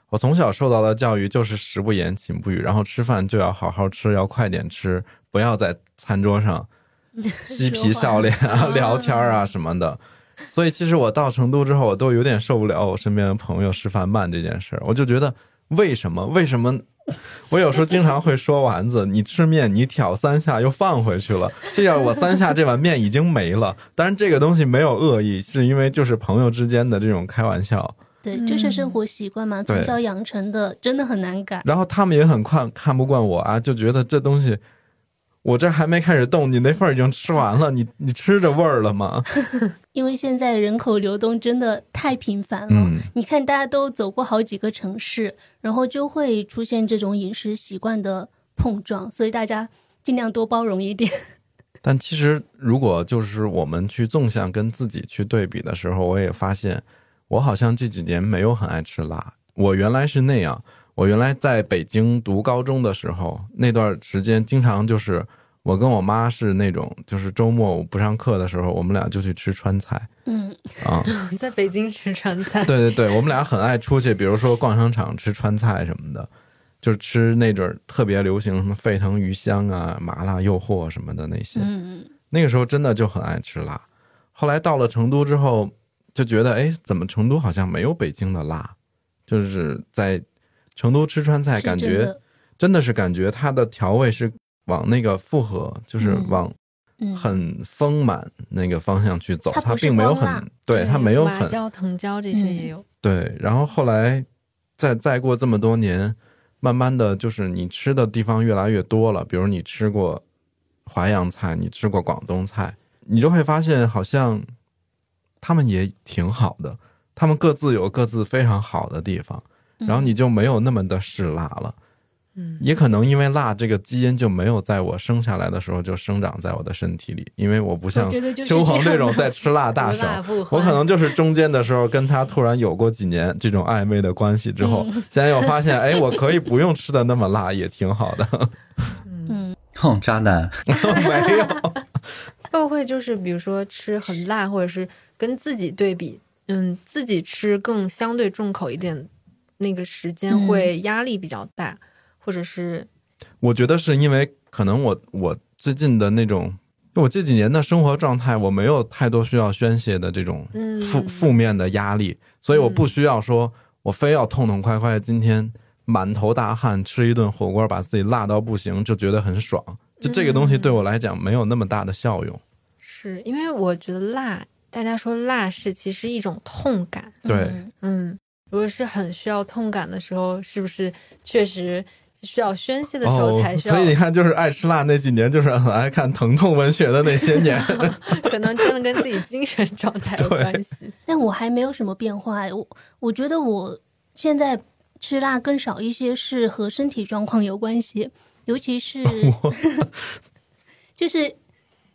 我从小受到的教育就是食不言，寝不语，然后吃饭就要好好吃，要快点吃，不要在餐桌上 *laughs* 嬉皮笑脸啊、聊天啊什么的。所以其实我到成都之后，我都有点受不了我身边的朋友吃饭慢这件事儿，我就觉得为什么？为什么？我有时候经常会说丸子，你吃面你挑三下又放回去了，这样我三下这碗面已经没了。当然这个东西没有恶意，是因为就是朋友之间的这种开玩笑。对，就是生活习惯嘛，从小养成的，真的很难改。然后他们也很看看不惯我啊，就觉得这东西我这还没开始动，你那份儿已经吃完了，你你吃着味儿了吗？*laughs* 因为现在人口流动真的太频繁了。嗯你看，大家都走过好几个城市，然后就会出现这种饮食习惯的碰撞，所以大家尽量多包容一点。*laughs* 但其实，如果就是我们去纵向跟自己去对比的时候，我也发现，我好像这几年没有很爱吃辣。我原来是那样，我原来在北京读高中的时候，那段时间经常就是我跟我妈是那种，就是周末我不上课的时候，我们俩就去吃川菜嗯，啊。*laughs* 在北京吃川菜，对对对，我们俩很爱出去，比如说逛商场吃川菜什么的，就是吃那阵儿特别流行什么沸腾鱼香啊、麻辣诱惑什么的那些。嗯，那个时候真的就很爱吃辣。后来到了成都之后，就觉得哎，怎么成都好像没有北京的辣？就是在成都吃川菜，感觉真的。是感觉它的调味是往那个复合，就是嗯。往嗯。很丰满那个方向去走，它并没有很对，它没有很麻椒、藤椒这些也有。对，然后后来再再过这么多年，慢慢的就是你吃的地方越来越多了，比如你吃过淮扬菜，你吃过广东菜，你就会发现好像他们也挺好的，他们各自有各自非常好的地方，然后你就没有那么的嗜辣了。嗯，也可能因为辣这个基因就没有在我生下来的时候就生长在我的身体里，因为我不像我觉得就是邱鹏这种在吃辣大无省，我可能就是中间的时候跟他突然有过几年这种暧昧的关系之后，现在又发现，哎，我可以不用吃的那么辣，也挺好的。嗯，哼，渣男。*laughs* 没有，*laughs* 会不会就是比如说吃很辣，或者是跟自己对比，嗯，自己吃更相对重口一点，那个时间嗯。会压力比较大，或者是。我觉得是因为可能我我最近的那种，我这几年的生活状态，我没有太多需要宣泄的这种嗯。负负面的压力，所以我不需要说我非要痛痛快快今天满头大汗吃一顿火锅，把自己辣到不行，就觉得很爽。就这个东西对我来讲没有那么大的效用。是因为我觉得辣，大家说辣是其实一种痛感，对。嗯嗯，如果是很需要痛感的时候，是不是确实需要宣泄的时候才需要？哦所以你看，就是爱吃辣那几年，就是很爱看疼痛文学的那些年。*laughs* 可能真的跟自己精神状态有 *laughs* 关系。但我还没有什么变化哎，我我觉得我现在吃辣更少一些，是和身体状况有关系，尤其是 *laughs* 就是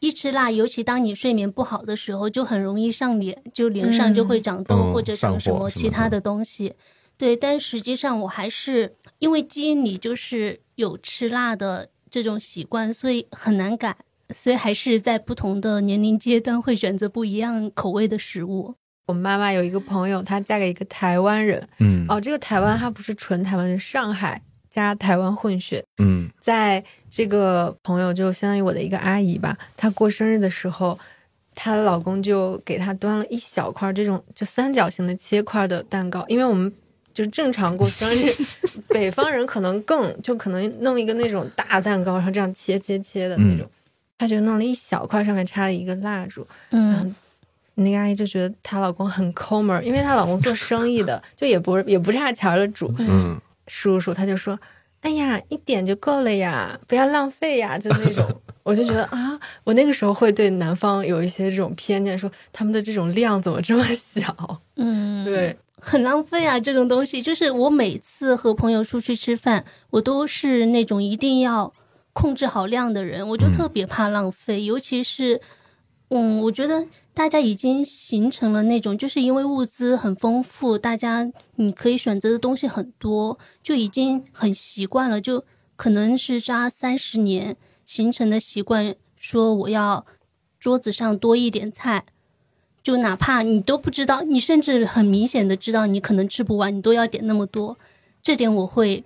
一吃辣，尤其当你睡眠不好的时候，就很容易上脸，就脸上就会长痘、嗯或者长什么么其他的的东西。对，但实际上我还是因为基因里就是有吃辣的这种习惯，所以很难改。所以还是在不同的年龄阶段会选择不一样口味的食物。我妈妈有一个朋友，她嫁给一个台湾人，嗯哦，这个台湾它不是纯台湾，是上海加台湾混血。嗯。在这个朋友就相当于我的一个阿姨吧，她过生日的时候，她老公就给她端了一小块这种就三角形的切块的蛋糕，因为我们就正常过生日，*laughs* 北方人可能更就可能弄一个那种大蛋糕，然后这样切切切的那种，她就弄了一小块，上面插了一个蜡烛，嗯。那个阿姨就觉得她老公很抠门，因为她老公做生意的，*laughs* 就也不也不差钱的主。嗯，叔叔他就说：“哎呀，一点就够了呀，不要浪费呀。”就那种，*laughs* 我就觉得啊，我那个时候会对南方有一些这种偏见，说他们的这种量怎么这么小？嗯，对，很浪费啊，这种东西。就是我每次和朋友出去吃饭，我都是那种一定要控制好量的人，我就嗯特别怕浪费，尤其是，嗯，我觉得大家已经形成了那种，就是因为物资很丰富，大家你可以选择的东西很多，就已经很习惯了，就可能是扎三十年形成的习惯，说我要桌子上多一点菜。就哪怕你都不知道，你甚至很明显的知道你可能吃不完，你都要点那么多，这点我会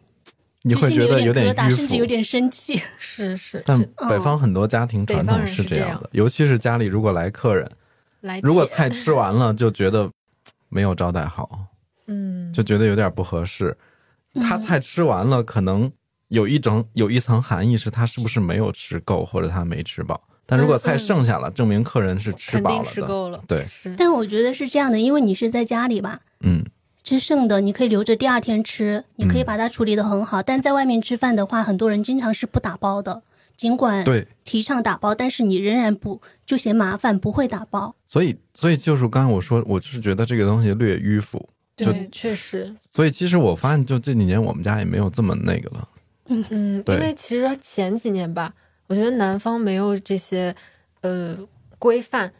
你会就心里觉得点有疙瘩，甚至有。点生气。是是，但北方很多家庭传统是这样这样的，尤其是家里如果来客人，来如果菜吃完了就觉得没有招待好，*laughs* 嗯，就觉得有点不合适。他菜吃完了，可能有一种有一层含义是他是不是没有吃够，或者他没吃饱。但如果菜剩下了，证明客人是吃饱了的。吃够了，对，是但我觉得是这样的，因为你是在家里吧，嗯，吃剩的你可以留着第二天吃，你可以嗯把它处理的很好。但在外面吃饭的话，很多人经常是不打包的，尽管对，提倡打包，但是你仍然不就嫌麻烦，不会打包。所以所以就是刚才我说，我就是觉得这个东西略迂腐。对，确实，所以其实我发现，就这几年我们家也没有这么那个了。嗯，嗯因为其实前几年吧，我觉得南方没有这些呃规范，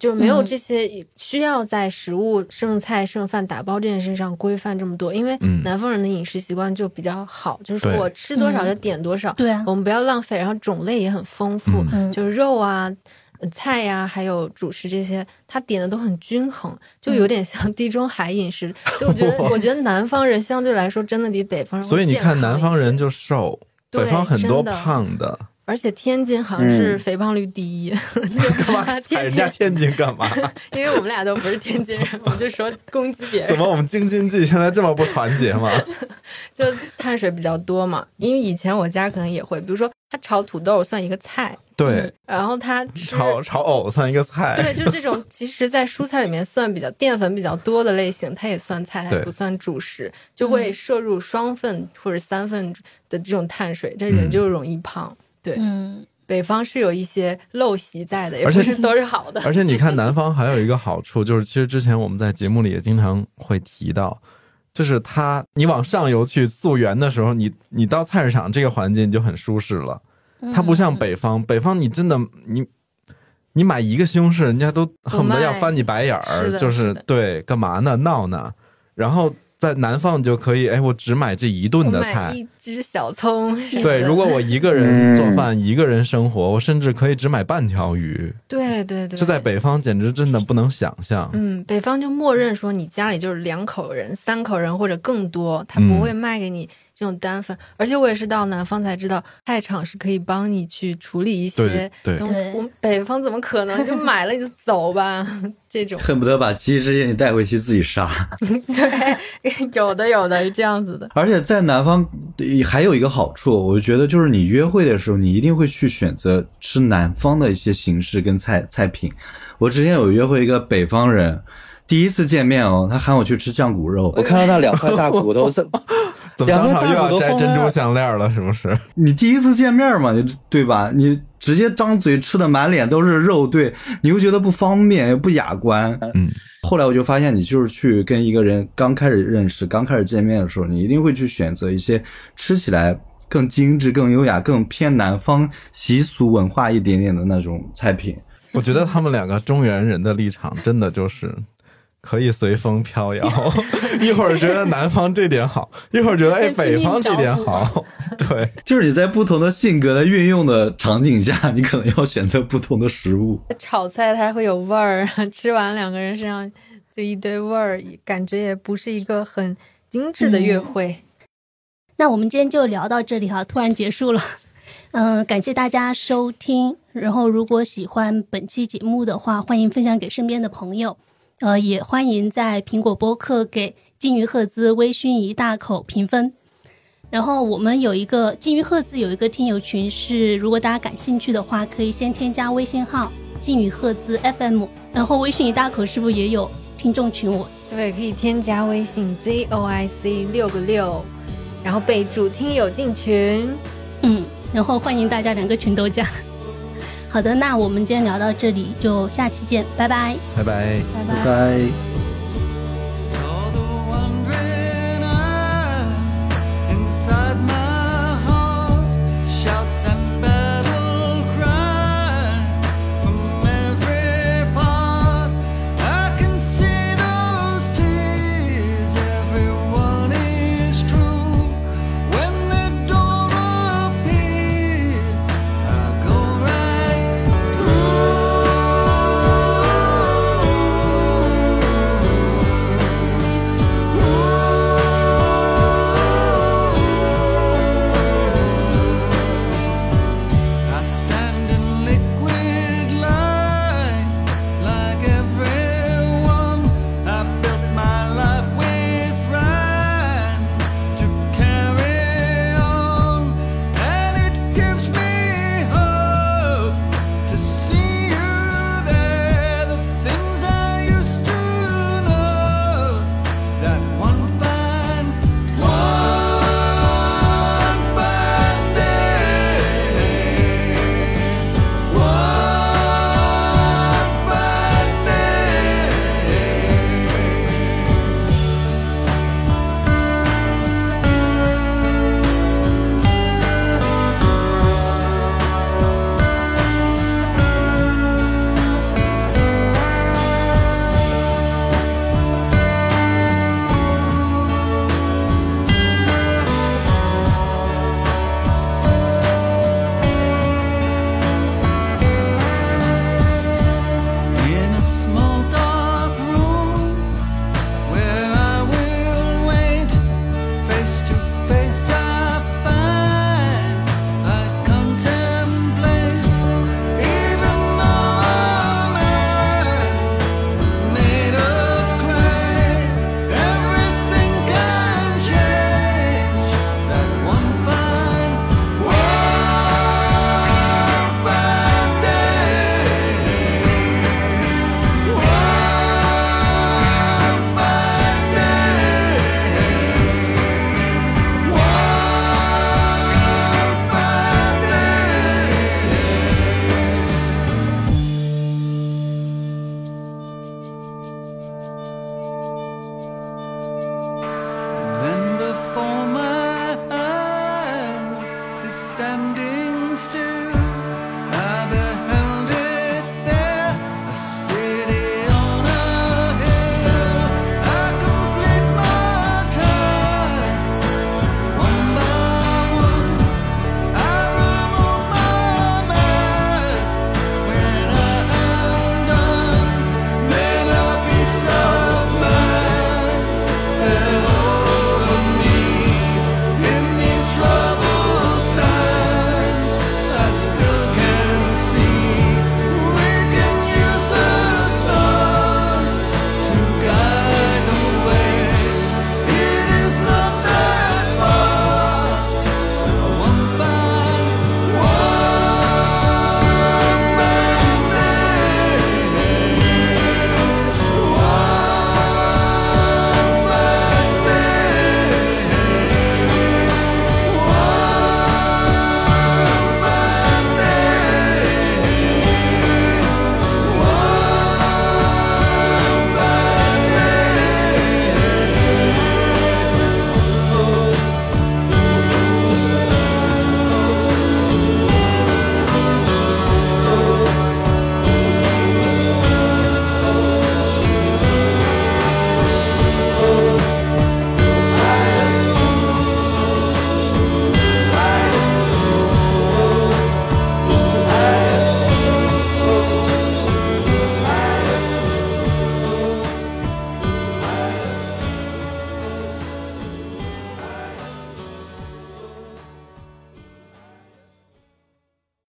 就是没有嗯这些需要在食物剩菜剩饭打包这件事上规范这么多。因为嗯南方人的饮食习惯就比较好，就是说我吃多少嗯就点多少，对啊，我们不要浪费，然后种类也很丰富，就是肉啊。呃菜呀、还有主食这些，他点的都很均衡，就嗯有点像地中海饮食。所以我觉得，*laughs* 我觉得南方人相对来说真的比北方人所以你看，南方人就瘦，北方很多胖的。而且天津好像是嗯肥胖率第一，*laughs* 干嘛 *laughs* 踩天人家天津干嘛？*laughs* 因为我们俩都不是天津人，我就说攻击别人，怎么我们京津冀现在这么不团结吗？就碳水比较多嘛。因为以前我家可能也会，比如说他炒土豆算一个菜，对，然后他炒炒藕算一个菜。对，就这种，其实，在蔬菜里面算比较淀粉比较多的类型，它也算菜，它也不算主食，就会摄入双份或者三份的这种碳水，这人嗯就容易胖。对，嗯，北方是有一些陋习在的，也而且不是都是好的。而且你看，南方还有一个好处，就是其实之前我们在节目里也经常会提到，就是它你往上游去溯源的时候，你你到菜市场这个环境你就很舒适了。它不像北方，北方你真的你你买一个西红柿，人家都恨不得要翻你白眼儿，就是的对干嘛呢闹呢？然后在南方就可以，哎，我只买这一顿的菜。一只小葱对，如果我一个人做饭，一个人生活，我甚至可以只买半条鱼。对对对，这在北方简直真的不能想象。嗯，北方就默认说你家里就是两口人、三口人或者更多，他嗯不会卖给你这种单反。而且我也是到南方才知道，菜场是可以帮你去处理一些东西。对我们北方怎么可能就买了你就走吧？*laughs* 这种恨不得把鸡直接你带回去自己杀。*laughs* 对，有的有的这样子的。而且在南方呃还有一个好处，我觉得就是你约会的时候，你一定会去选择吃南方的一些形式跟菜菜品。我之前有约会一个北方人，第一次见面哦，他喊我去吃酱骨肉我。看到那两块大骨头 *laughs* 是，怎么当场又要摘珍珠项链了？是不是？*laughs* 你第一次见面嘛，你对吧？你直接张嘴吃的满脸都是肉，对，你又觉得不方便，又不雅观。嗯，后来我就发现，你就是去跟一个人刚开始认识、刚开始见面的时候，你一定会去选择一些吃起来更精致、更优雅、更偏南方习俗文化一点点的那种菜品。我觉得他们两个中原人的立场真的就是可以随风飘摇，*laughs* 一会儿觉得南方这点好，一会儿觉得哎北方这点好。*laughs* 对，就是你在不同的性格的运用的场景下，你可能要选择不同的食物。炒菜它会有味儿，*laughs* 吃完两个人身上就一堆味儿，感觉也不是一个很精致的约会。那我们今天就聊到这里哈，突然结束了。嗯、感谢大家收听。然后，如果喜欢本期节目的话，欢迎分享给身边的朋友。呃，也欢迎在苹果播客给金鱼赫兹微醺一大口评分。然后我们有一个金鱼赫兹有一个听友群是，如果大家感兴趣的话，可以先添加微信号金鱼赫兹 FM，然后微信一大口是不是也有听众群？我对，可以添加微信 z o i c 六个六，然后备注听友进群。嗯，然后欢迎大家两个群都加。好的，那我们今天聊到这里，就下期见，拜拜。拜拜。拜拜